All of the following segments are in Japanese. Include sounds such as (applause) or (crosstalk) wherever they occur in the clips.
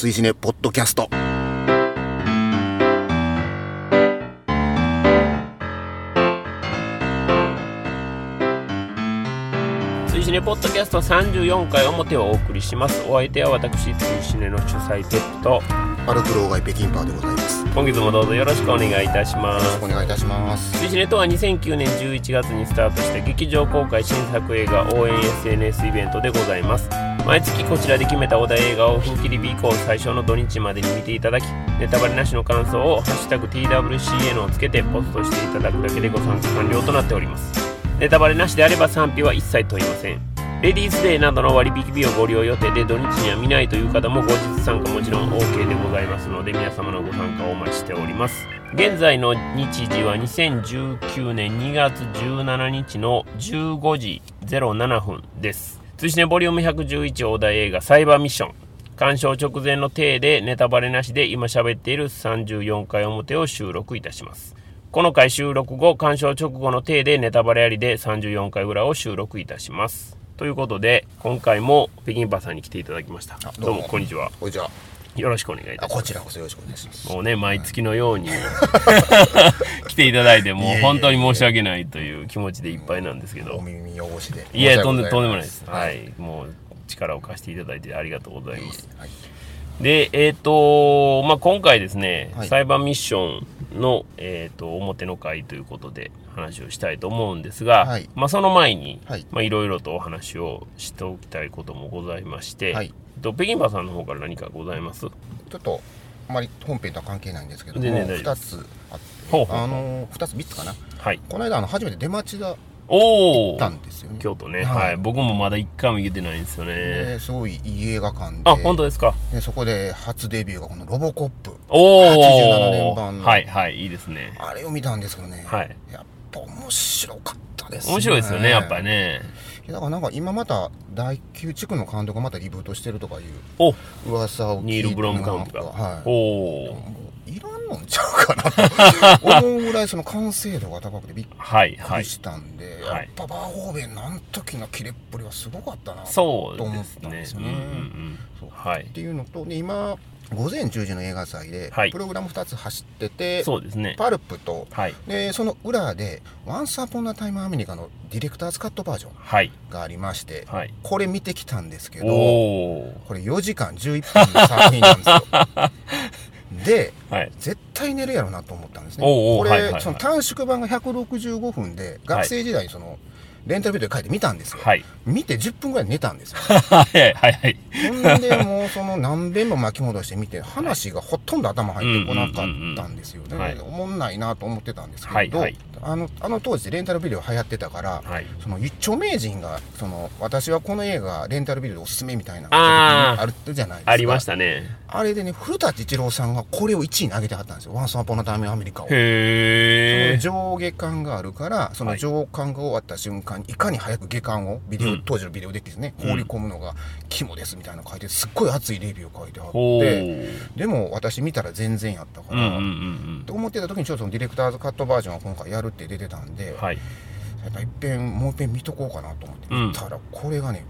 追試ねポッドキャスト。追試ねポッドキャスト34回表をお送りします。お相手は私追試ねの主催テップとパルクローガイ北京パーでございます。よ今月もどうぞよろしくお願いいたします。くお願いいたします。追試ねとは2009年11月にスタートした劇場公開新作映画応援 SNS イベントでございます毎月こちらで決めたお題映画を風切り日以降最初の土日までに見ていただきネタバレなしの感想を「ハッシュタグ #TWCN」をつけてポストしていただくだけでご参加完了となっております。ネタバレなしであれば賛否は一切問いません。レディースデーなどの割引日をご利用予定で土日には見ないという方も後日参加もちろん OK でございますので皆様のご参加をお待ちしております。現在の日時は2019年2月17日の15時07分です。通信ボリューム111大台映画サイバーミッション。鑑賞直前の体でネタバレなしで今喋っている34回表を収録いたします。この回収録後鑑賞直後の体でネタバレありで34回裏を収録いたします。ということで今回も北京パーさんに来ていただきました。どうもこんにちは。こんにちはよろしくお願いいたあします。こちらこそよろしくお願いします。もうね毎月のように。(laughs) 来ていただいてもうえ本当に申し訳ないという気持ちでいっぱいなんですけど。お耳汚しで。いやとんでとんでもないです。ははい。い、もう力を貸していただいてありがとうございます。はい。でえっ、とまあ今回ですね、はい。裁判ミッションの、えー、と表の会ということで話をしたいと思うんですが、はい。まあ、その前に、はい。まあ、いろいろとお話をしておきたいこともございまして、はい。と北京パーさんの方から何かございます？ちょっとあまり本編とは関係ないんですけども全然大丈夫2つあってほうほうあの2つ3つかな。はい。この間あの初めて出町田おお行ったんですよね。京都ね、はい。はい、僕もまだ一回も行けてないんですよね。ですごいいい映画館であ、本当ですか？でそこで初デビューがこのロボコップ。おお。87年版の。はいはい、いいですね。あれを見たんですけどね、はい。やっぱ面白かったですね面白いですよね、やっぱりね。だからなんか今また第9地区の監督がまたリブートしてるとかいうお、噂を聞いてニール・ブロムカンプが。はいおお。いらんのんちゃうかなと (laughs) 思うぐらいその完成度が高くてびっはいはい。くりしたんで、はいやっぱバーホーベンのあの時のキレっぷりはすごかったなそうと思ったんです。よね。っていうのとで今午前10時の映画祭で、はいプログラム2つ走っててそうですね。パルプとはい。でその裏で「Once Upon a Time America」のディレクターズカットバージョンはい。がありまして、はい。これ見てきたんですけど。これ4時間11分の作品なんですよ (laughs) ではい。絶対寝るやろなと思ったんですねおうおうこれ、はいはいはいその短縮版が165分で学生時代にその、レンタルビデオで書いて見たんですよ、はい。見て10分ぐらい寝たんですよはいはいはい。ほんでもうその何遍も巻き戻して見て話がほとんど頭入ってこなかったんですよね、おもんないなと思ってたんですけど、はいはい。あのあの当時レンタルビデオ流行ってたから、はい。その一丁名人がその私はこの映画レンタルビデオでおすすめみたいなあるじゃないですか。ありましたね。あれでね古舘一郎さんがこれを1位に上げてはったんですよ「ワンスアポンのタイムアメリカを」へえ。その上下巻があるからその上巻が終わった瞬間にいかに早く下巻をビデオ、うん。当時のビデオデッキですね放り込むのが肝ですみたいなの書いてすっごい熱いレビューを書いてあおってお。でも私見たら全然やったから、と思ってた時にちょっとそのディレクターズカットバージョンを今回やるって出てたんで、うん。はい。やっぱいっぺんもういっぺん見とこうかなと思ってうん見たら、これがね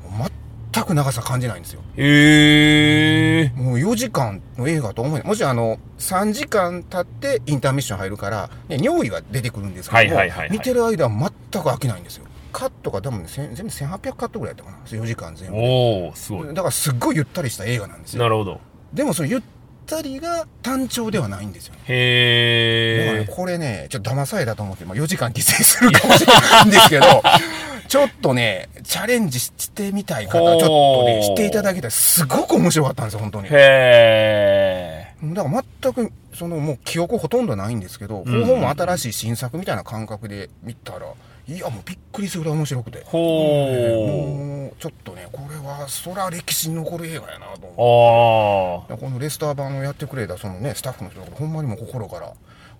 全く長さ感じないんですよへえ。もう4時間の映画と思えないもちろんあの3時間経ってインターミッション入るから、ね、尿意は出てくるんですけども、はいはいはいはい見てる間は全く飽きないんですよカットが多分、全部1800カットぐらいやったかな4時間全部おお、すごい。だからすっごいゆったりした映画なんですよなるほど。でもそのゆったりが単調ではないんですよだからねへえ。これねちょっと騙されたと思って、まあ、4時間犠牲するかもしれないんですけど (laughs) ちょっとねチャレンジしてみたい方ちょっとねしていただきたいすごく面白かったんですよ本当にへえ。だから全くそのもう記憶ほとんどないんですけど、うん方法も新しい新作みたいな感覚で見たらいやもうびっくりするぐらい面白くてほう。もうちょっとねこれはそら歴史に残る映画やなと思って。このレスター版をやってくれたそのねスタッフの人がほんまにもう心から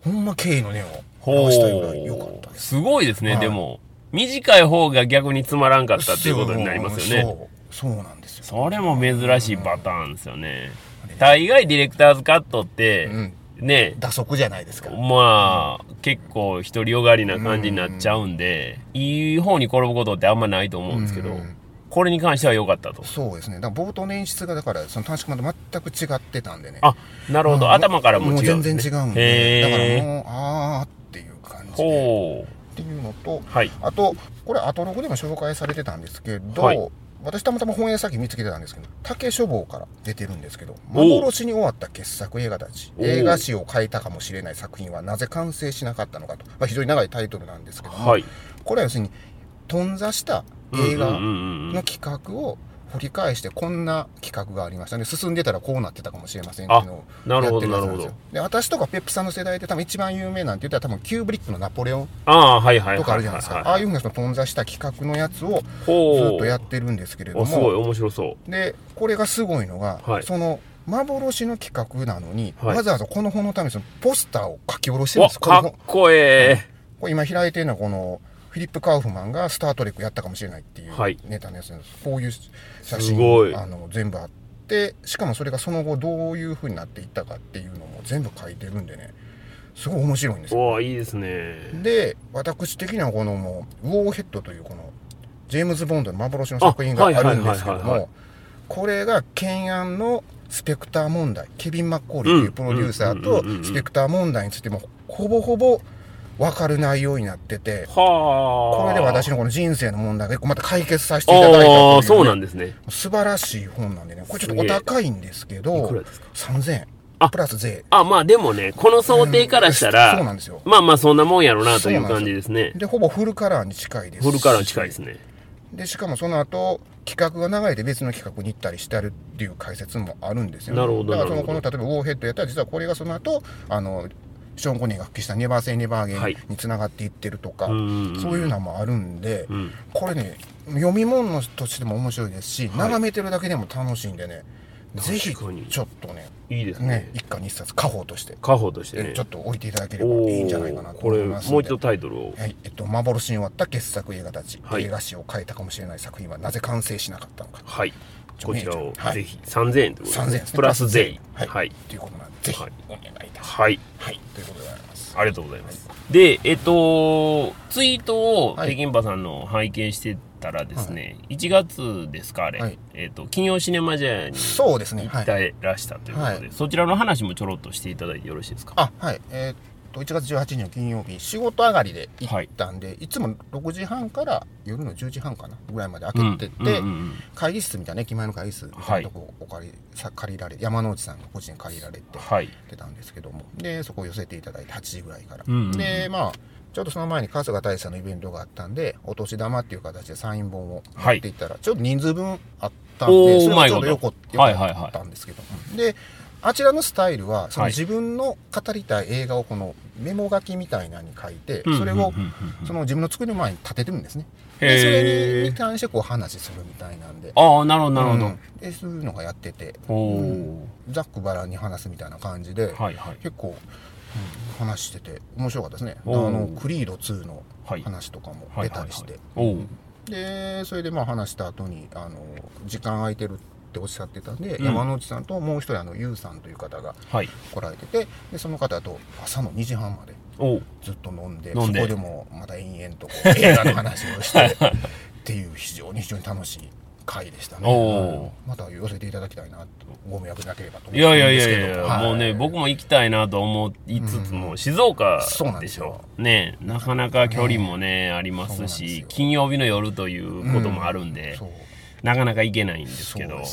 ほんま敬意の念をほ表したいぐらい良かったですすごいですね、はいでも。短い方が逆につまらんかったっていうことになりますよね。そうそうなんですよそれも珍しいパターンですよね。大概ディレクターズカットって、うんね、打足じゃないですかまあ、結構独りよがりな感じになっちゃうんで、いい方に転ぶことってあんまないと思うんですけど、うんこれに関しては良かったと。そうですね。だから冒頭の演出が、だから、その短縮版と全く違ってたんでね。あ、なるほど。うん頭からも違う、もう全然違うんで。だからへもう、あーっていう感じー。で。ほっていうのと、う。はい。あと、これ、アトログでも紹介されてたんですけど、はい私たまたま本屋先見つけてたんですけど、竹書房から出てるんですけど、幻に終わった傑作映画たち、映画史を変えたかもしれない作品はなぜ完成しなかったのかと、まあ、非常に長いタイトルなんですけども、はい。これは要するに、頓挫した映画の企画を掘り返して、こんな企画がありましたね。進んでたらこうなってたかもしれませんっていうのをあなるほどなるほで、私とかペップさんの世代で多分一番有名なんて言ったら多分キューブリックのナポレオンああ、はいはいはい。とかあるじゃないですか。ああいうふうなその頓挫した企画のやつを。ずっとやってるんですけれどお、すごいも、面白そう。で、これがすごいのが、はいその幻の企画なのに、はいわざわざこの本のためにそのポスターを書き下ろしてるんわ、ですかっこええ。これ今開いてるのはこのフィリップ・カウフマンが「スター・トレック」やったかもしれないっていうはい。ネタのやつなんです、こういう写真あの全部あってしかもそれがその後どういう風になっていったかっていうのも全部書いてるんでね。すごい面白いんですよ。おいいですね。で私的にはこのもうウォーヘッドというこのジェームズ・ボンドの幻の作品があるんですけどはいはい。はいはいはいもこれが懸案のスペクター問題ケビン・マッコーリーというプロデューサーとスペクター問題についてもほぼほぼ分かる内容になっててはあ。これで私のこの人生の問題がまた解決させていただいたという、ね、そうなんですね。素晴らしい本なんでね。これちょっとお高いんですけどいくらですか？3000円あ。プラス税あ、まあでもね、この想定からしたら、うんそうなんですよ。まあまあそんなもんやろなという感じですね。でほぼフルカラーに近いですフルカラーに近いですね。でしかもその後企画が流れて別の企画に行ったりしてあるっていう解説もあるんですよ、ね、なるほどだからそのこの例えばウォーヘッドやったら実はこれがその後あのショーン・コネが復帰した「ネバー・セイ・ネバーゲンはい」につながっていってるとか、うんそういうのもあるんで、うん。これね読み物としても面白いですし、い眺めてるだけでも楽しいんでねぜひちょっとねいいですね。ね一家に一冊家宝として、家宝としてね。ちょっと置いていただければおいいんじゃないかなとこれ、思いますもう一度タイトルを。はいえっと、幻に終わった傑作映画たち、はい映画史を変えたかもしれない作品はなぜ完成しなかったのかはい。こちらをはい。ぜひ3000円ということ3000円。でプラス税。はい、はい。ということなんでぜひはい。お願いいたします。はい。はい、ということでございます。ありがとうございます。で、えっと、ツイートを、はい。北京パさんの拝見してたらですね、1月ですか、あれ、はい。えっと、金曜シネマジャーにそうですね。はい。行ってらしたということで、はい。そちらの話もちょろっとしていただいてよろしいですか？あはい。えーっと1月18日の金曜日仕事上がりで行ったんで、い、つも6時半から夜の10時半かなぐらいまで開けてて、うんうんうん会議室みたいな駅前の会議室みたいなとこお借り,、さ借りられ山之内さんが個人に借りられてはい。出たんですけどもでそこを寄せていただいて8時ぐらいから、うんうんうん。でまあちょっとその前に春日大社のイベントがあったんでお年玉っていう形でサイン本を持っていったら、ちょっと人数分あったんでそれがちょうどうまいこよことよはいはいはいかったんですけど、であちらのスタイルはそのはい。自分の語りたい映画をこのメモ書きみたいなのに書いて、うんそれをその自分の作る前に立ててるんですね。へでそれーに関してこう話するみたいなんで。ああ、なるほど、なるほど。うん。でそういうのがやってて、うん。ざっくばらんに話すみたいな感じで、はいはい。結構、うん話してて面白かったですね。あのクリード2のはい。話とかもはい出たりして、でそれでまあ話した後にあの時間空いてるっておっしゃってたんで、うん。山之内さんともう一人あのユウさんという方がはい。来られててでその方と朝の2時半までずっと飲んで飲んで。そこでもまた延々とこう (laughs) 映画の話をしてっていう非常に非常に楽しい回でしたね、また寄せていただきたいなとご迷惑なければと思いやいやいやいや、はい。もうね、僕も行きたいなと思いつつも、静岡そうなんでしょですよ。ね、なかなか距離もね、ありますしよ、金曜日の夜ということもあるんで、そうなかなか行けないんですけど。ね。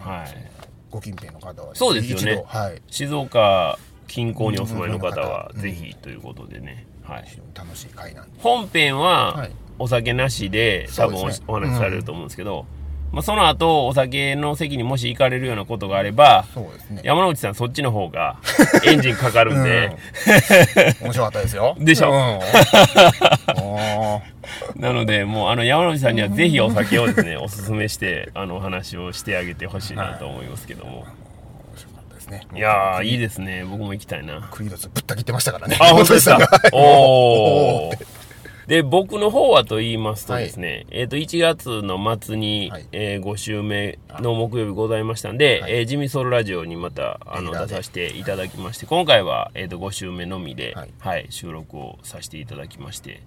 はい。ご近辺の方は、そうですよね。はい。静岡近郊にお住まいの方は、うん。ぜひということでね、はい。非常に楽しい回なんで。本編ははい。お酒なしで多分お,、話しされると思うんですけど、まあ、その後お酒の席にもし行かれるようなことがあればそうですね。山之内さんそっちの方がエンジンかかるんで、(laughs) 面白かったですよ。でしょ？うん。(laughs) なのでもうあの山之内さんにはぜひお酒をですねおすすめしてあのお話をしてあげてほしいなと思いますけども、面白かったですね。い、やーいいですね。僕も行きたいな。クリードツぶった切ってましたからね。あ本当ですか？お (laughs) おで僕の方はと言いますとですね、えっ、と1月の末に、はい。えー5週目の木曜日ございましたんで、はい。えージミソルラジオにまたあの出させていただきまして今回は、えー、と5週目のみで、ははいい収録をさせていただきまして。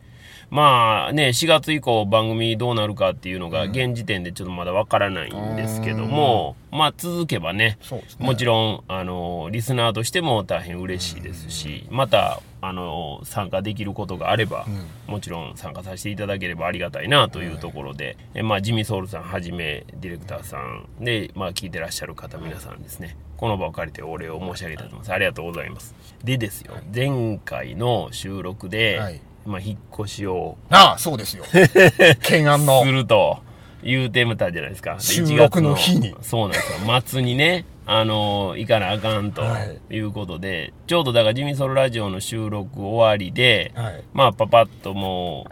まあね、4月以降番組どうなるかっていうのが現時点でちょっとまだわからないんですけども、まあ続けばね、ね。もちろん、あの、リスナーとしても大変嬉しいですし、また、あの、参加できることがあれば、もちろん参加させていただければありがたいなというところで、えまあ、ジミーソウルさんはじめ、ディレクターさんで、まあ、聞いてらっしゃる方皆さんですね、この場を借りてお礼を申し上げたいと思います。ありがとうございます。でですよ、前回の収録で、はいまあ、引っ越しをああ、そうですよ。(laughs) 懸案のす。ると言うてみたじゃないですか。で収録の日に。1月そうなんですよ。末にね、あの行かなあかんとはい。いうことで、ちょうどだからジミソルラジオの収録終わりで、はい。まあパパッとも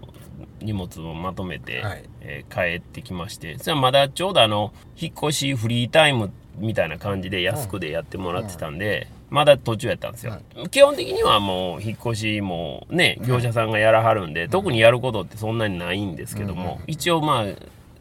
う荷物をまとめて、はい。えー帰ってきまして、それはまだちょうどあの、引っ越しフリータイムみたいな感じで安くでやってもらってたんで、まだ途中やったんですよ、基本的にはもう引っ越しもね、業者さんがやらはるんで、特にやることってそんなにないんですけども、一応まあ、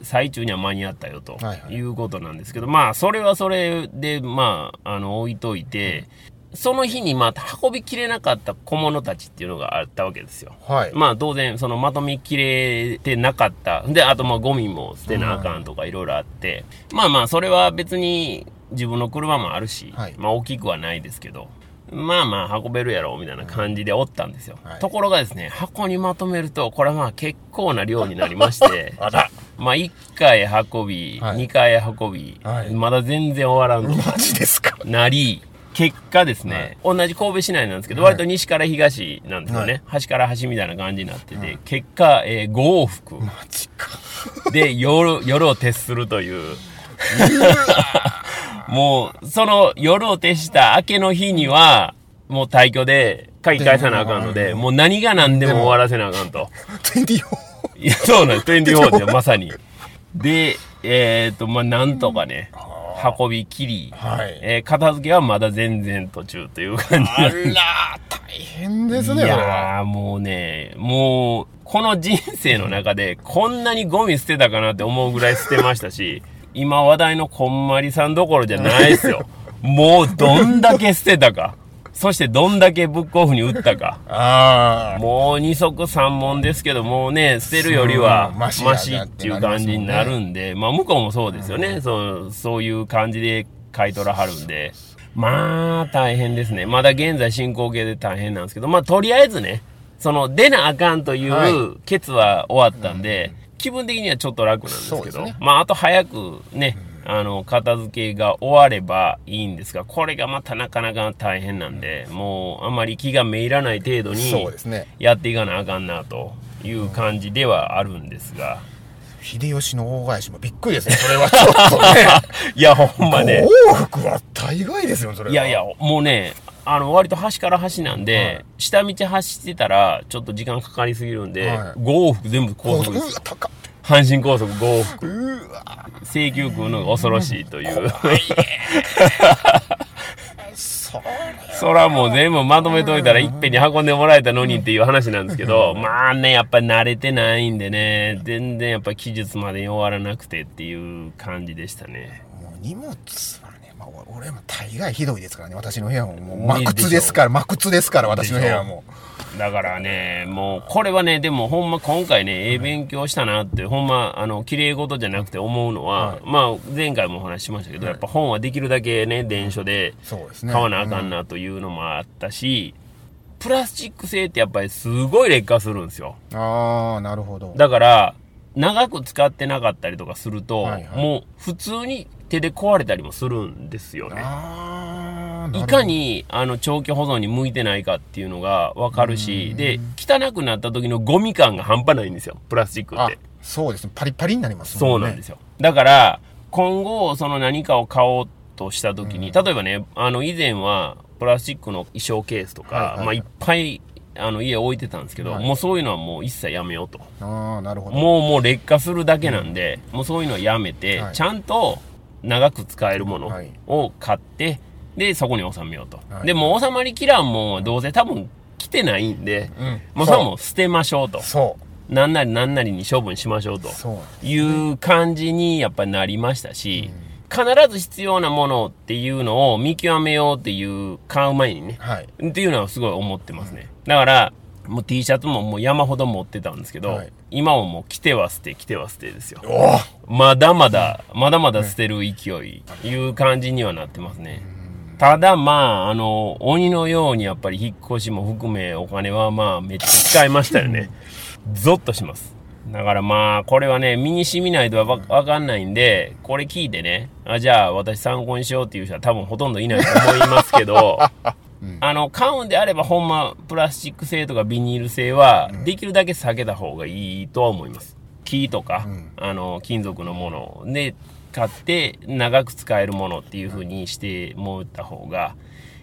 最中には間に合ったよとはいはいいうことなんですけど、まあ、それはそれで、まあ、あの、置いといて、その日にまあ、運びきれなかった小物たちっていうのがあったわけですよ。はい。まあ当然、そのまとめきれてなかった。で、あとまあゴミも捨てなあかんとかいろいろあって。まあまあそれは別に自分の車もあるし、はいまあ大きくはないですけど、まあまあ運べるやろみたいな感じでおったんですよ。はいところがですね、箱にまとめると、これはまあ結構な量になりまして、(laughs) あら。まあ1回運び、はい2回運び、はいまだ全然終わらんと。マジですか。なり、結果ですね、同じ神戸市内なんですけど、割と西から東なんですよね。端から端みたいな感じになってて、結果、えー、5往復マジか。で夜、夜を徹するという。もう、その夜を徹した明けの日には、もう退去で鍵返さなあかんので、もう何が何でも終わらせなあかんと。24。いや、そうなん (laughs) です。24でまさに。で、えっ、と、まあ、なんとかね、運び切り、はいえー片付けはまだ全然途中という感じあら、大変ですいね、これは。やー、もうね、もう、この人生の中で、こんなにゴミ捨てたかなって思うぐらい捨てましたし、今話題のこんまりさんどころじゃないですよ。もう、どんだけ捨てたか。そして、どんだけブックオフに売ったか。ああ。もう二足三門ですけど、もうね、捨てるよりはマシっていう感じになるんで、まあ向こうもそうですよね。そう、そういう感じで買い取らはるんで。まあ、大変ですね。まだ現在進行形で大変なんですけど、まあとりあえずね、その出なあかんといはうケツは終わったんで、気分的にはちょっと楽なんですけど、まああと早くね、あの、片付けが終わればいいんですが、これがまたなかなか大変なんで、もうあまり気がめいらない程度に、そうですね。やっていかなあかんなという感じではあるんですが。秀吉の大返しもびっくりですね。(laughs) それはちょっとね。いや、ほんまね。往復は大概ですよ、それは。いやいや、もうね、あの、割と端から端なんで、はい下道走ってたら、ちょっと時間かかりすぎるんで、はい5往復全部高速です。高っ。阪神高速5往復。請求食うのが恐ろしいという。(laughs) そらもう全部まとめといたらいっぺんに運んでもらえたのにっていう話なんですけど、まあね、やっぱり慣れてないんでね、全然やっぱ期日までに終わらなくてっていう感じでしたね。もう荷物はね、まあ、お俺も大概ひどいですからね、私の部屋も。もう、真靴ですから、真靴ですから、私の部屋はもだからね、もう、これはね、でもほんま今回ね、ええ勉強したなって、ほんま、あの、綺麗事じゃなくて思うのは、はいまあ、前回もお話ししましたけど、やっぱ本はできるだけね、電書で。買わなあかんなというのもあったし、プラスチック製ってやっぱりすごい劣化するんですよ。うんああ、なるほど。だから、長く使ってなかったりとかすると、はいはいもう普通に手で壊れたりもするんですよね。いかに、あの、長期保存に向いてないかっていうのがわかるし、で、汚くなった時のゴミ感が半端ないんですよ、プラスチックっあて。そうですね。パリパリになりますね。そうなんですよ。だから、今後、その何かを買おうとした時に、例えばね、あの、以前は、プラスチックの衣装ケースとか、はいはいはいまあ、いっぱい、あの、家置いてたんですけど、はいもうそういうのはもう一切やめようと。ああ、なるほど。もう、もう劣化するだけなんで、もうそういうのはやめて、はいちゃんと長く使えるものはいを買って、で、そこに収めようと。はいで、もう収まりきらんもどうせ多分来てないんで、うんもうそれはもう捨てましょうと。そう。なんなりなんなりに処分しましょうと。そう。いう感じにやっぱりなりましたし、必ず必要なものっていうのを見極めようっていう、買う前にね、はい。っていうのはすごい思ってますね。だから、もう T シャツももう山ほど持ってたんですけど、はい今はもう着ては捨て、着ては捨てですよ。おまだまだ、まだまだ捨てる勢い、いう感じにはなってますね。ただまあ、あの、鬼のようにやっぱり引っ越しも含めお金はまあめっちゃ使いましたよね。ゾッとします。だからまあ、これはね、身に染みないとわわかんないんで、これ聞いてね、あ、じゃあ私参考にしようっていう人は多分ほとんどいないと思いますけど、(laughs) あの、買うんであればほんま、プラスチック製とかビニール製は、できるだけ避けた方がいいとは思います。木とか、あの、金属のもので買って、長く使えるものっていう風にしてもらった方が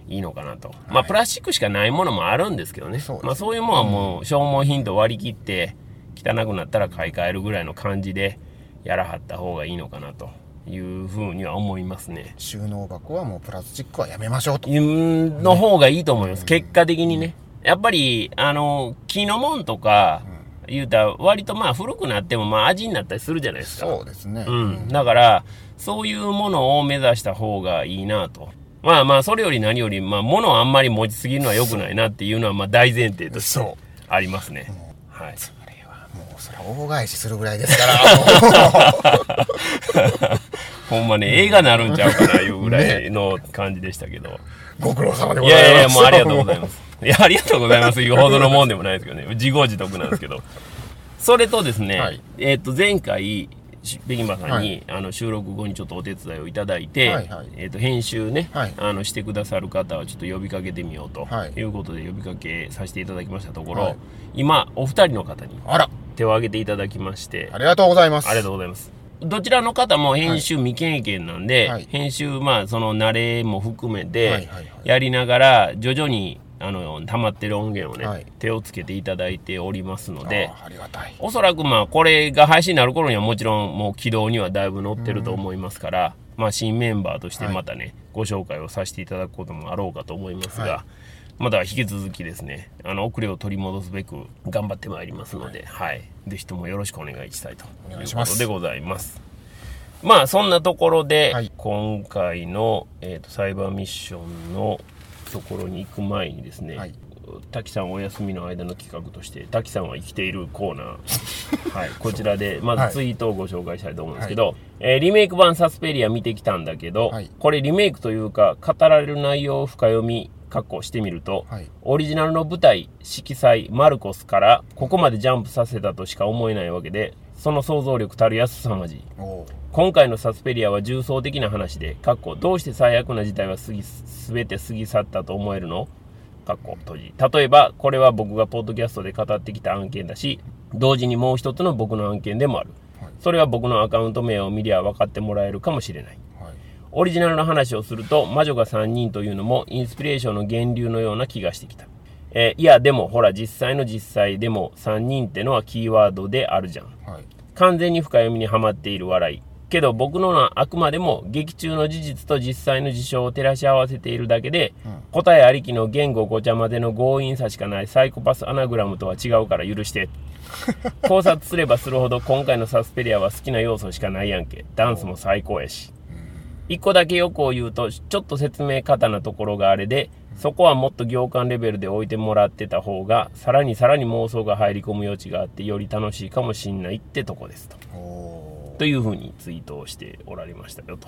いいのかなと。まあ、プラスチックしかないものもあるんですけどね。そうまあ、そういうものはもう、消耗品と割り切って、汚くなったら買い替えるぐらいの感じで、やらはった方がいいのかなという風には思いますね。収納箱はもうプラスチックはやめましょうと。うんの方がいいと思います。結果的にね。やっぱり、あの、木のもんとか、言うたら、割とまあ古くなってもまあ味になったりするじゃないですか。そうですね。うん。だから、そういうものを目指した方がいいなと。まあまあ、それより何より、まあ、物をあんまり持ちすぎるのは良くないなっていうのは、まあ大前提としてありますね。はい。それはもうそれは大返しするぐらいですから、も (laughs) ほんまね、映画なるんちゃうかな、いうぐらいの感じでしたけど。うご苦労様でございます。いやいや、もうありがとうございます。いや、ありがとうございます。言うほどのもんでもないですけどね。自業自得なんですけど。それとですね、はいえっ、と、前回、しベギマさんに、はいあの収録後にちょっとお手伝いをいただいて、はいはいえっ、と、編集ね、はいあの、してくださる方はちょっと呼びかけてみようと、はいい、うことで呼びかけさせていただきましたところ、はい今、お二人の方にあら、手を挙げていただきまして、ありがとうございます。ありがとうございます。どちらの方も編集未経験なんで、はい編集、まあ、その慣れも含めはいてやりながら、徐々に、あの、溜まってる音源をね、はい。手をつけていただいておりますので、あありがたい。おそらくまあ、これが配信になる頃にはもちろんもう軌道にはだいぶ乗ってると思いますから、まあ、新メンバーとしてまたね、ご紹介をさせていただくこともあろうかと思いますが、はまた引き続きですね、あの、遅れを取り戻すべく頑張ってまいりますので、はい。ぜひともよろしくお願いしたいということでございます。まあ、そんなところで、はい。今回の、えーと、サイバーミッションのところに行く前にですね、はい。滝さんお休みの間の企画として滝さんは生きているコーナー、(laughs) はい、こちらでまずツイートをご紹介したいと思うんですけど、えーリメイク版サスペリア見てきたんだけど、はい。これリメイクというか語られる内容を深読み確保してみると、はい。オリジナルの舞台色彩マルコスからここまでジャンプさせたとしか思えないわけでその想像力たるやすさまじい今回のサスペリアは重層的な話で、かっこどうして最悪な事態は過ぎ、すべて過ぎ去ったと思えるの？かっこ閉じ。例えば、これは僕がポッドキャストで語ってきた案件だし、同時にもう一つの僕の案件でもある。はいそれは僕のアカウント名を見りゃ分かってもらえるかもしれない。はい。オリジナルの話をすると、魔女が3人というのもインスピレーションの源流のような気がしてきた。えーいや、でもほら、実際の実際でも3人ってのはキーワードであるじゃん。はい。完全に深読みにはまっている笑い。けど僕のはあくまでも劇中の事実と実際の事象を照らし合わせているだけで、答えありきの言語ごちゃ混ぜの強引さしかないサイコパスアナグラムとは違うから許して。(laughs) 考察すればするほど今回のサスペリアは好きな要素しかないやんけ。ダンスも最高やし。一個だけよくを言うと、ちょっと説明過多なところがあれで、そこはもっと行間レベルで置いてもらってた方が、さらにさらに妄想が入り込む余地があって、より楽しいかもしんないってとこですと。というふうにツイートをしておられましたよと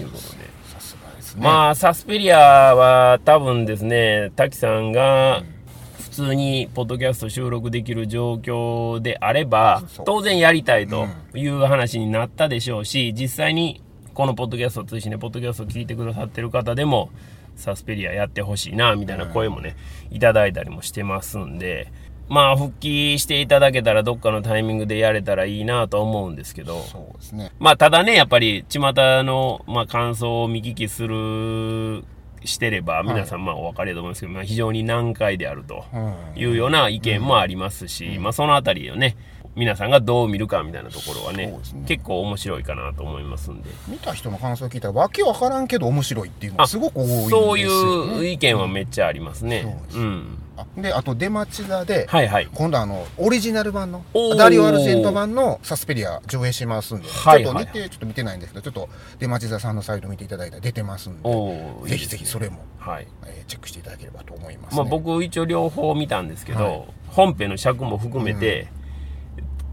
いうことで。さすがですね。まあ、サスペリアは多分ですね、滝さんが普通にポッドキャスト収録できる状況であれば当然やりたいという話になったでしょうし、実際にこのポッドキャスト通信でポッドキャストを聞いてくださってる方でも、サスペリアやってほしいな、みたいな声もね、いただいたりもしてますんで、まあ、復帰していただけたらどっかのタイミングでやれたらいいなと思うんですけど、そうですね。まあ、ただね、やっぱり、巷の、まあ、感想を見聞きする、してれば、皆さん、まあ、お分かりだと思うんですけど、まあ、非常に難解であるとうん。いうような意見もありますし、まあ、そのあたりをね、皆さんがどう見るかみたいなところはねね結構面白いかなと思いますんで。見た人の感想を聞いたら、わけわからんけど面白いっていうのがすごく多いんですよ、ね。そういう意見はめっちゃありますね。そうですうん。あであと出町座で、はいはい。今度あのオリジナル版のダリオ・アルジェント版のサスペリア上映しますんで、はいちょっと見てちょっと見てないんですけどちょっと出町座さんのサイト見ていただいたら出てますんでぜひぜひそれも、はい。えーチェックしていただければと思います、ねまあ僕一応両方見たんですけど、はい本編の尺も含めて、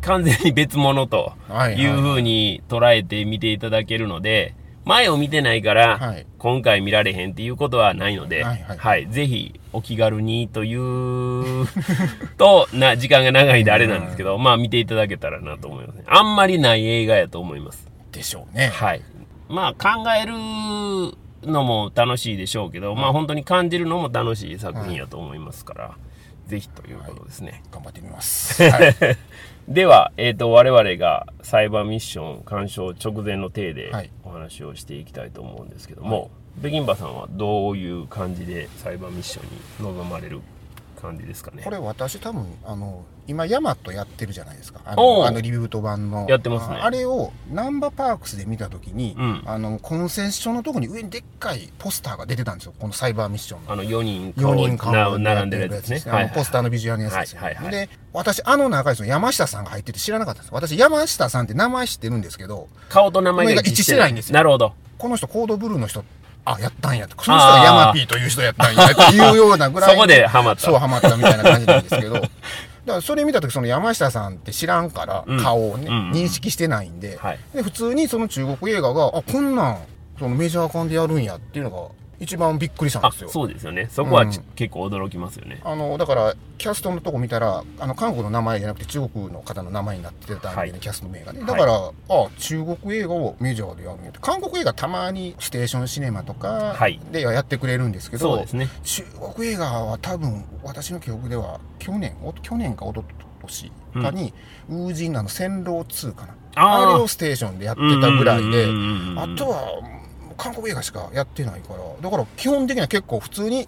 完全に別物とはいい。う風に捉えて見ていただけるので、前を見てないから、はい。今回見られへんっていうことはないので、はいはい。ぜひお気軽にというとな、時間が長いんであれなんですけど、まあ見ていただけたらなと思いますね。あんまりない映画やと思います。でしょうね。はい。まあ考えるのも楽しいでしょうけど、まあ本当に感じるのも楽しい作品やと思いますから、ぜひということですね。頑張ってみます、はい、(laughs) では、えっ、と、我々がサイバーミッション鑑賞直前の体ではい。お話をしていきたいと思うんですけども、北京馬さんはどういう感じでサイバーミッションに臨まれる感じですかね。こ。れ私多分あの今ヤマトやってるじゃないですか。あのあのリブート版の。やってますね。ああれをナンバーパークスで見た時に、うん。あのコンセッションのとこに上にでっかいポスターが出てたんですよ。このサイバーミッションの。あの4人4人顔並んでるやつですね。あのポスターのビジュアルのやつですよ、ね。はいはいはいで私あの中にその山下さんが入ってて知らなかったんです私山下さんって名前知ってるんですけど顔と名前が名前が一致してないんですよ。なるほど。この人コードブルーの人あやったんやってその人がヤマピーという人やったんやっていうような (laughs) ぐらいそこでハマった。そうハマったみたいな感じなんですけど。(laughs) だからそれ見た時その山下さんって知らんからうん。顔をね、認識してないんで,、はい。で普通にその中国映画があこんなんそのメジャー館でやるんやっていうのが一番びっくりしたんあですよ。そうですよね。そこはちうん。結構驚きますよね。あのだからキャストのとこ見たらあの韓国の名前じゃなくて中国の方の名前になってたんで、ねはい。キャスト名がね。だから、あ中国映画をメジャーでやるんや韓国映画たまにステーションシネマとかはい。ではやってくれるんですけど、そうですね。中国映画は多分私の記憶では去年お去年か一昨年かに、ウージンのあの戦狼2かな。あれをステーションでやってたぐらいでうんうんうんうん。あとは韓国映画しかやってないからだから基本的には結構普通に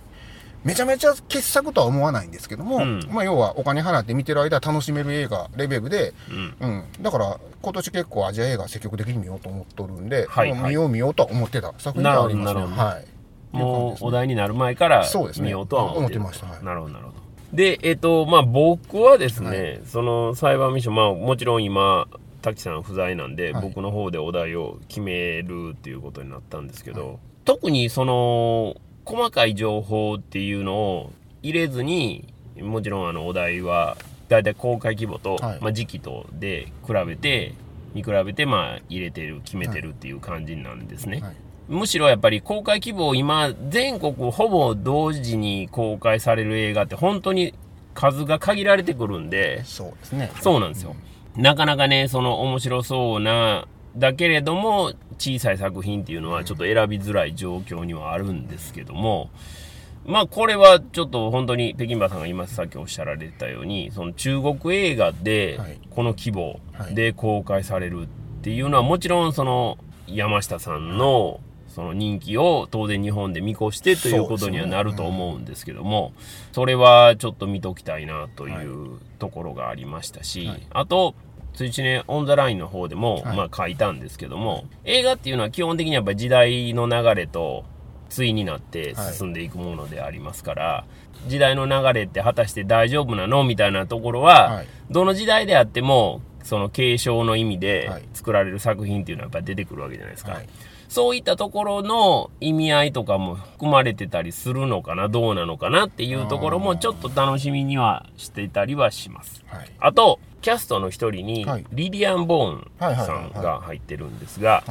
めちゃめちゃ傑作とは思わないんですけども、うん。まあ要はお金払って見てる間楽しめる映画レベルで、うん。うん、だから今年結構アジア映画積極的に見ようと思っとるんで、はいはい。見よう見ようとは思ってた作品ではありますね。はい。もうお題になる前からそうですね。見ようとは思ってる思ってました。はい。なるほど、なるほど。で、えっ、と、まあ僕はですね、はい。そのサイバーミッション、まあもちろん今、滝さん不在なんで、はい。僕の方でお題を決めるっていうことになったんですけど、特にその、細かい情報っていうのを入れずに、もちろんあのお題は、だいたい公開規模と、はい。まあ時期とで比べて、見比べて、まあ入れてる、決めてるっていう感じなんですね。はい。むしろやっぱり公開規模を今、全国ほぼ同時に公開される映画って本当に数が限られてくるんで、そうですね。そうなんですよ。なかなかね、その面白そうな、だけれども小さい作品っていうのはちょっと選びづらい状況にはあるんですけども、まあこれはちょっと本当に北京馬さんが今さっきおっしゃられたように、その中国映画ではい。この規模で公開されるっていうのはもちろんその山下さんのその人気を当然日本で見越してということにはなると思うんですけども、それはちょっと見ときたいなというところがありましたし、はい。あと、ついちね、オンザラインの方でも、はい。まあ書いたんですけども、映画っていうのは基本的にやっぱり時代の流れと対になって進んでいくものでありますから、時代の流れって果たして大丈夫なのみたいなところは、はい。どの時代であっても、その継承の意味ではい。作られる作品っていうのはやっぱり出てくるわけじゃないですか。はいそういったところの意味合いとかも含まれてたりするのかな、どうなのかなっていうところもちょっと楽しみにはしていたりはします。はい。あと、キャストの一人にはい、リリアン・ボーンさんが入ってるんですが、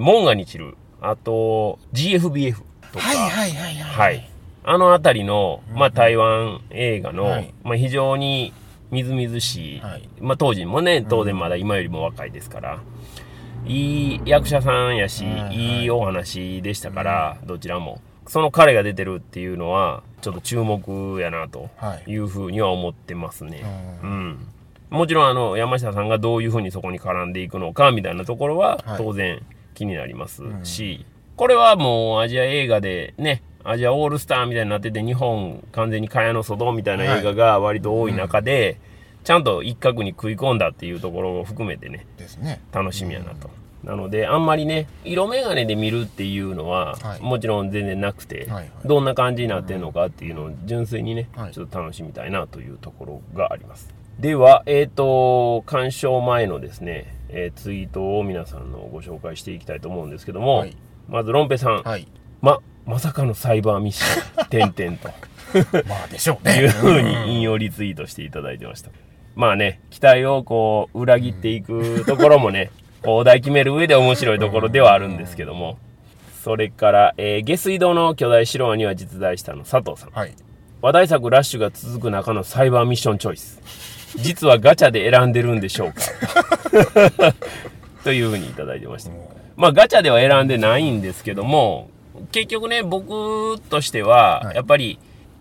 モンガニチル、あと、GFBF とか、はいはいはいははい。あのあたりの、まあ、台湾映画の、はい。まあ、非常にみずみずしい、はい。まあ、当時もね、当然まだ今よりも若いですから、いい役者さんやし、はいはい。いいお話でしたから、どちらも。その彼が出てるっていうのは、ちょっと注目やな、とはい。いうふうには思ってますね。ううん。もちろん、あの、山下さんがどういうふうにそこに絡んでいくのか、みたいなところははい、当然気になりますし、これはもうアジア映画でね、アジアオールスターみたいになってて、日本完全に蚊帳の外みたいな映画が割と多い中で、ちゃんと一角に食い込んだっていうところを含めてね、ね。楽しみやなと。なのであんまりね色眼鏡で見るっていうのは、はい。もちろん全然なくて、はいはい。どんな感じになってるのかっていうのを純粋にね、はい。ちょっと楽しみたいなというところがあります。ではえっ、と鑑賞前のですね、えーツイートを皆さんのご紹介していきたいと思うんですけども、はい。まずロンペさん、はい。ままさかのサイバーミッション (laughs) 点々と。まあでしょうね。いうふうに引用リツイートしていただいてました。まあね、期待をこう、裏切っていくところもね、(laughs) こうお題決める上で面白いところではあるんですけども、それから、えー下水道の巨大白ワには実在したの佐藤さん。はい。話題作ラッシュが続く中のサイバーミッションチョイス。実はガチャで選んでるんでしょうか？(laughs) というふうにいただいてました。まあガチャでは選んでないんですけども、結局ね、僕としてはは、いやっぱり、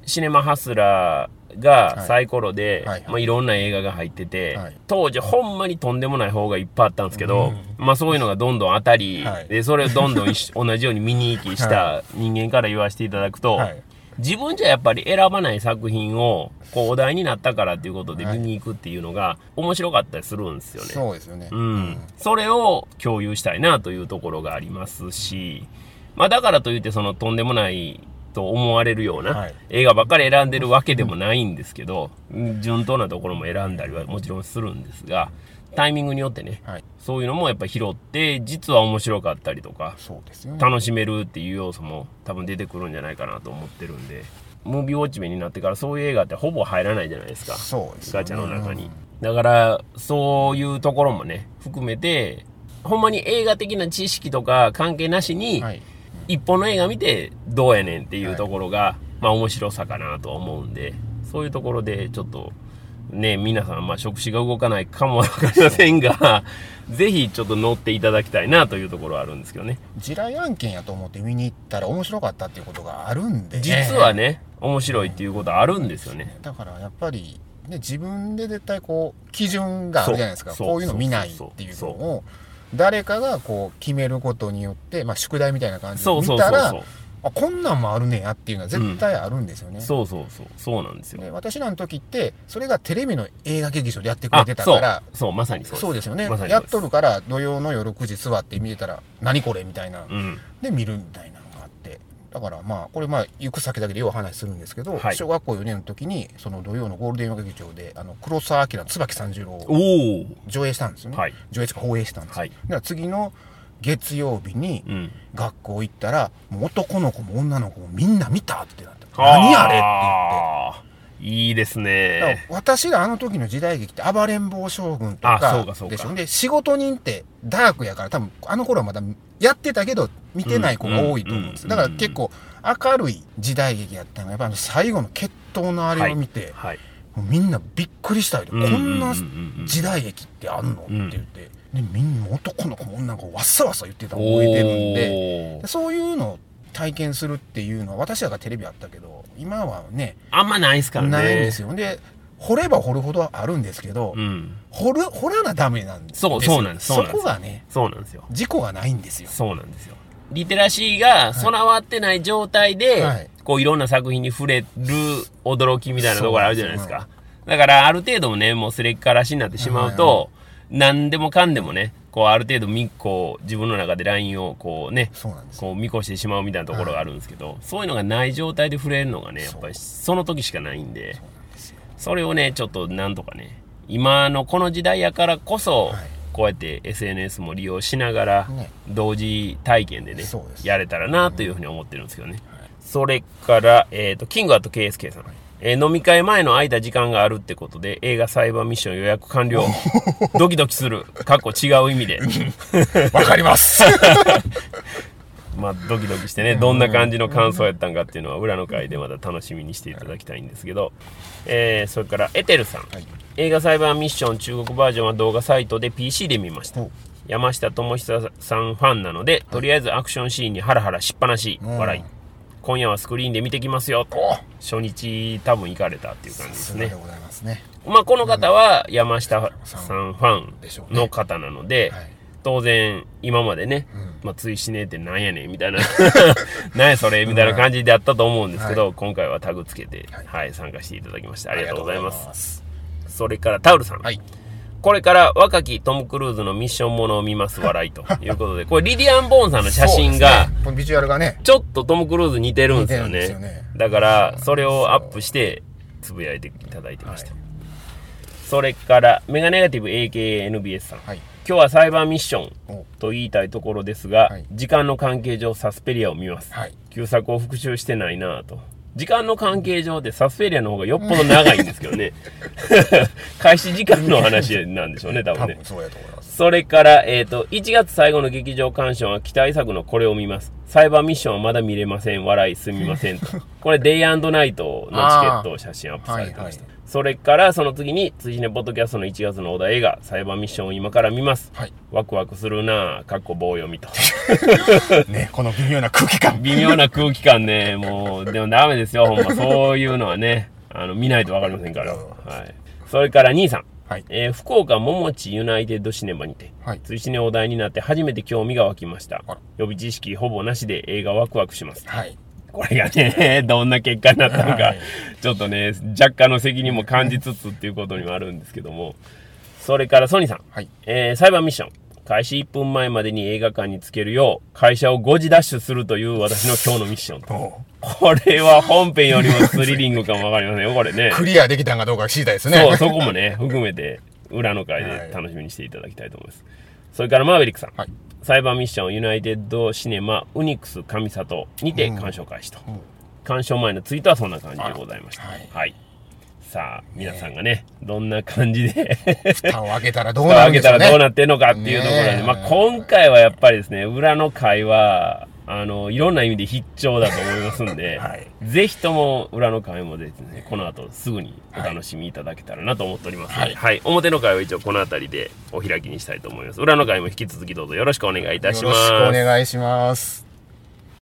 シネマハスラーがサイコロで、はいはい。まあ、いろんな映画が入ってて、はい。当時ほんまにとんでもない方がいっぱいあったんですけど、まあそういうのがどんどん当たり、はい。で、それをどんどん (laughs) 同じように見に行きした人間から言わせていただくと、はい。自分じゃやっぱり選ばない作品をこうお題になったからっていうことで見に行くっていうのが面白かったりするんですよね。そうですよね。うん、それを共有したいなというところがありますし、まあだからといってそのとんでもないと思われるようなはい映画ばっかり選んでるわけでもないんですけど、うん順当なところも選んだりはもちろんするんですが、タイミングによってね、はい。そういうのもやっぱ拾って、実は面白かったりとか、ね。楽しめるっていう要素も多分出てくるんじゃないかなと思ってるんで、ムービーウォッチメンになってからそういう映画ってほぼ入らないじゃないですか。そうですよねガチャの中に。だから、そういうところもね、含めて、ほんまに映画的な知識とか関係なしに、はい。一本の映画見てどうやねんっていうところが、まあ面白さかなとは思うんで、そういうところでちょっと、ね、皆さん、まあ触手が動かないかもわかりませんが、ぜひちょっと乗っていただきたいなというところはあるんですけどね。地雷案件やと思って見に行ったら面白かったっていうことがあるんで。ね。実はね、面白いっていうことあるんですよね。だからやっぱり、ね、自分で絶対こう基準があるじゃないですか。そう。こういうの見ないっていうのを誰かがこう決めることによって、まあ、宿題みたいな感じで見たら。あこんなんもあるねやっていうのは絶対あるんですよね、そうそうそう。そうなんですよ。で私らの時ってそれがテレビの映画劇場でやってくれあてたからそう。まさにそうそうですよね、まやっとるから土曜の夜9時座って見てたら何これみたいな、うん。で見るみたいなだからまあこれまあ行く先だけでよう話するんですけど、はい。小学校4年の時にその土曜のゴールデン映画劇場であの黒澤明の椿三十郎を上映したんですよね、はい。上映とか放映したんですよ、はい。だから次の月曜日にうん。学校行ったらもう男の子も女の子もみんな見たってなって何あれって言っていいですね。私があの時の時代劇って暴れん坊将軍とあそかうかそうか。でしょ？で仕事人ってダークやから多分あの頃はまだやってたけど見てない子が多いと思うんですうんだから結構明るい時代劇やったのがやっぱり最後の決闘のあれを見て、はいもうみんなびっくりしたよ、こんな時代代劇ってあんの、うんって言って。でみんな男の子も女の子もわっさわっさ言ってたの覚えてるんで。でそういうのを体験するっていうのは私らがテレビあったけど今はねあんまないですからね。ないんですよ。で掘れば掘るほどあるんですけど、うん。掘る掘らなダメなんです。そうそうなんです。そこがねそうなんですよ。事故がないんですよ。そうなんですよ。リテラシーが備わってない状態で、はい。こういろんな作品に触れる驚きみたいなところあるじゃないですか。だからある程度ね、もうすれっからしになってしまうと、何でもかんでもね、こうある程度み、こう自分の中でラインをこうね、そうなんですこう見越してしまうみたいなところがあるんですけど、そういうのがない状態で触れるのがね、やっぱりその時しかないんで、それをね、ちょっとなんとかね、今のこの時代やからこそ、はい。こうやって SNS も利用しながら、ね。同時体験でねやれたらなというふうに思ってるんですけどね。それから、えっ、と、キングアット KSK さん。えー飲み会前の空いた時間があるってことで、映画サイバーミッション予約完了。(laughs) ドキドキする。かっこ違う意味で。(laughs) わかります (laughs) まあ、ドキドキしてね、どんな感じの感想やったんかっていうのは、裏の回でまた楽しみにしていただきたいんですけど、えーそれから、エテルさん。はい映画サイバーミッション中国バージョンは動画サイトで PC で見ましたお。山下智久さんファンなので、とりあえずアクションシーンにハラハラしっぱなし、うん笑い。今夜はスクリーンで見てきますよ。お。初日多分行かれたっていう感じですね。さすね。まあこの方は山下さんファンの方なので、はい。当然今までね、うん。まあついしねえってなんやねんみたいな、(laughs) なんやそれみたいな感じであったと思うんですけど、今回はタグつけて、は、はいい参加していただきましてありがとうございます。す。それからタウルさん。はいこれから若きトム・クルーズのミッションものを見ます笑いと (laughs) いうことで、これリディアン・ボーンさんの写真が、ビジュアルがね、ちょっとトム・クルーズ似てるんですよね。だから、それをアップして、つぶやいていただいてました。それから、メガネガティブ AKNBS さん。はい。今日はサイバーミッションおと言いたいところですが、はい時間の関係上サスペリアを見ます。はい。旧作を復習してないなぁと。時間の関係上でサスペリアの方がよっぽど長いんですけどね。(laughs) 開始時間の話なんでしょうね、多分ね多分。そうやと思います。それから、えっ、と、1月最後の劇場鑑賞は期待作のこれを見ます。サイバーミッションはまだ見れません。笑いすみませんと。これ、デイナイトのチケットを写真アップされてました。はいそれから、その次に、辻根ポッドキャストの1月のお題映画、サイバーミッションを今から見ます。はい。ワクワクするなぁ、かっこ棒読みと。(laughs) ね、この微妙な空気感。微妙な空気感ね、もう、でもダメですよ、ほんま。そういうのはね、あの、見ないとわかりませんから。うんはい。それから、兄さん。はい。えー福岡桃地ユナイテッドシネマにて、はい。追試ねお題になって初めて興味が湧きました。予備知識ほぼなしで映画ワクワクします。はい。これがね、(laughs) どんな結果になったのか、はいちょっとね、若干の責任も感じつつっていうことにもあるんですけども、それからソニーさん、はい。えーサイバーミッション。開始1分前までに映画館につけるよう、会社を5時ダッシュするという私の今日のミッションこれは本編よりもスリリングかもわかりませんよ、これね。クリアできたんかどうか知りたいですね。そう、そこもね、含めて、裏の回で楽しみにしていただきたいと思います。それからマーベリックさん。はい。サイバーミッションユナイテッドシネマウニックス上里にて鑑賞開始と。うん鑑賞前のツイートはそんな感じでございました。あらははいい。さあ、皆さんがね、どんな感じで、(laughs) 蓋を開けたらどう蓋を開けたなるんでしょうね。らどうなってんのかっていうところで、ねえまあ今回はやっぱりですね、裏の回は、あの、いろんな意味で必聴だと思いますんで、(laughs) はいぜひとも裏の回もですね、この後すぐにお楽しみいただけたらなと思っておりますので、は、はいい表の回は一応この辺りでお開きにしたいと思います。裏の回も引き続きどうぞよろしくお願いいたしよろます。しくお願いします。